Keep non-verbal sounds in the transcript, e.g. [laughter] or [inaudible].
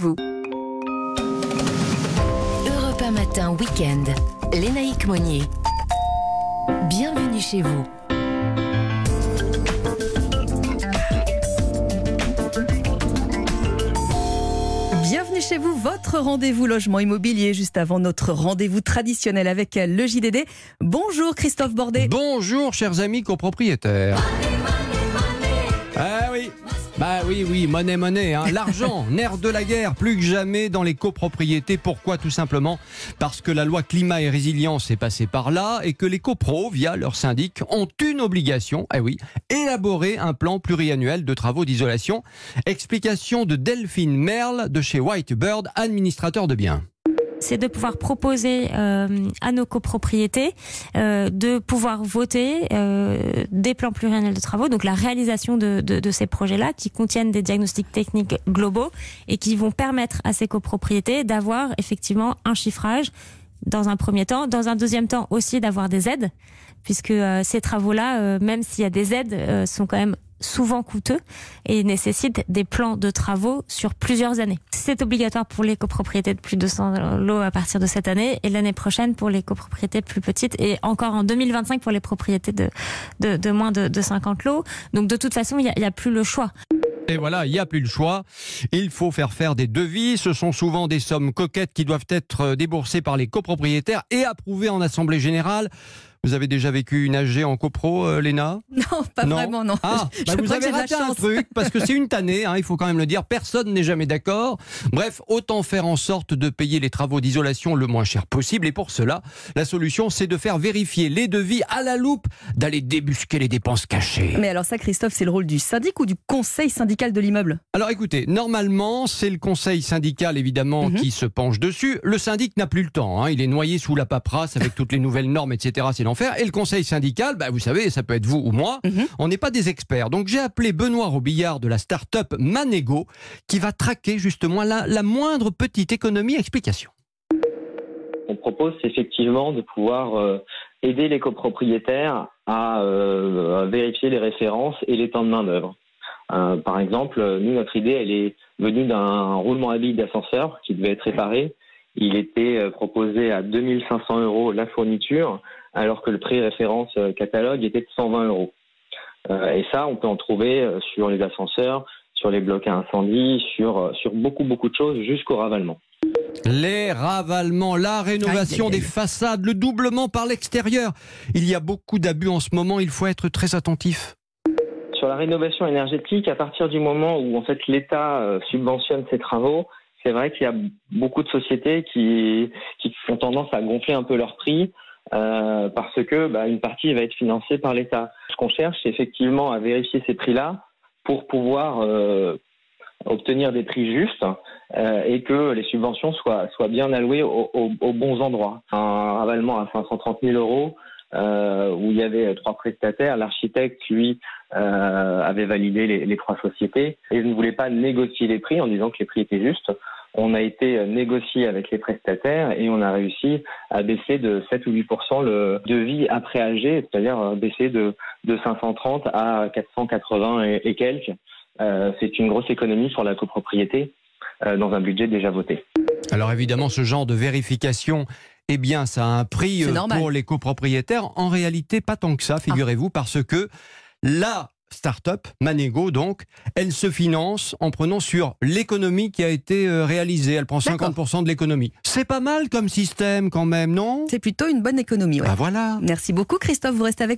Vous. Europe 1 matin, week-end. Lénaïque Monnier. Bienvenue chez vous. Bienvenue chez vous, votre rendez-vous logement immobilier, juste avant notre rendez-vous traditionnel avec le JDD. Bonjour Christophe Bordet. Bonjour chers amis copropriétaires. Bah oui, oui, monnaie, monnaie. Hein. L'argent, [laughs] nerf de la guerre, plus que jamais dans les copropriétés. Pourquoi? Tout simplement parce que la loi climat et résilience est passée par là et que les copros, via leur syndic, ont une obligation, eh oui, élaborer un plan pluriannuel de travaux d'isolation. Explication de Delphine Merle de chez Whitebird, administrateur de biens c'est de pouvoir proposer euh, à nos copropriétés euh, de pouvoir voter euh, des plans pluriannuels de travaux, donc la réalisation de, ces projets-là qui contiennent des diagnostics techniques globaux et qui vont permettre à ces copropriétés d'avoir effectivement un chiffrage dans un premier temps, dans un deuxième temps aussi d'avoir des aides, puisque euh, ces travaux-là, euh, même s'il y a des aides, euh, sont quand même souvent coûteux et nécessitent des plans de travaux sur plusieurs années. C'est obligatoire pour les copropriétés de plus de 100 lots à partir de cette année et l'année prochaine pour les copropriétés plus petites et encore en 2025 pour les propriétés de, moins de, de, 50 lots. Donc de toute façon, il n'y a, a, plus le choix. Et voilà, il n'y a plus le choix. Il faut faire faire des devis. Ce sont souvent des sommes coquettes qui doivent être déboursées par les copropriétaires et approuvées en Assemblée Générale. Vous avez déjà vécu une AG en copro, euh, Léna? Non, pas non vraiment, non. Ah, [laughs] bah vous avez raté un truc, parce que c'est une tannée, hein, il faut quand même le dire, personne n'est jamais d'accord. Bref, autant faire en sorte de payer les travaux d'isolation le moins cher possible. Et pour cela, la solution, c'est de faire vérifier les devis à la loupe, d'aller débusquer les dépenses cachées. Mais alors ça, Christophe, c'est le rôle du syndic ou du conseil syndical de l'immeuble? Alors écoutez, normalement, c'est le conseil syndical, évidemment, mm -hmm. qui se penche dessus. Le syndic n'a plus le temps, hein, il est noyé sous la paperasse avec toutes les nouvelles normes, etc. C'est l'enfer. Et le conseil syndical, bah, vous savez, ça peut être vous ou moi, mm -hmm. on n'est pas des experts. Donc j'ai appelé Benoît Robillard de la start-up Manego, qui va traquer justement la, la moindre petite économie. Explication. On propose effectivement de pouvoir euh, aider les copropriétaires à, euh, à, vérifier les références et les temps de main-d'œuvre. Euh, par exemple, nous, notre idée, elle est venue d'un roulement à billes d'ascenseur qui devait être réparé. Il était proposé à 2500 euros la fourniture, alors que le prix référence catalogue était de 120 euros. Euh, et ça, on peut en trouver euh, sur les ascenseurs, sur les blocs à incendie, sur, sur beaucoup, beaucoup de choses, jusqu'au ravalement. Les ravalements, la rénovation aïe, aïe, aïe. des façades, le doublement par l'extérieur. Il y a beaucoup d'abus en ce moment, il faut être très attentif. Sur la rénovation énergétique, à partir du moment où en fait l'État euh, subventionne ces travaux, c'est vrai qu'il y a beaucoup de sociétés qui, qui ont tendance à gonfler un peu leur prix euh, parce que bah, une partie va être financée par l'État. Ce qu'on cherche, c'est effectivement à vérifier ces prix-là pour pouvoir euh, obtenir des prix justes euh, et que les subventions soient, soient bien allouées aux, bons endroits. Un ravalement à 530 000 euros où il y avait trois prestataires. L'architecte, lui, euh, avait validé les, trois sociétés et ne voulait pas négocier les prix en disant que les prix étaient justes. On a été négocié avec les prestataires et on a réussi à baisser de 7 ou 8% le devis après AG, c'est-à-dire baisser de, de 530 à 480 et, et quelques. Euh, c'est une grosse économie sur la copropriété euh, dans un budget déjà voté. Alors évidemment, ce genre de vérification eh bien, ça a un prix pour les copropriétaires. En réalité, pas tant que ça, figurez-vous, ah. parce que là, start-up, Manego donc, elle se finance en prenant sur l'économie qui a été réalisée. Elle prend 50% de l'économie. C'est pas mal comme système quand même, non? C'est plutôt une bonne économie. Ouais. Bah voilà. Merci beaucoup Christophe, vous restez avec nous.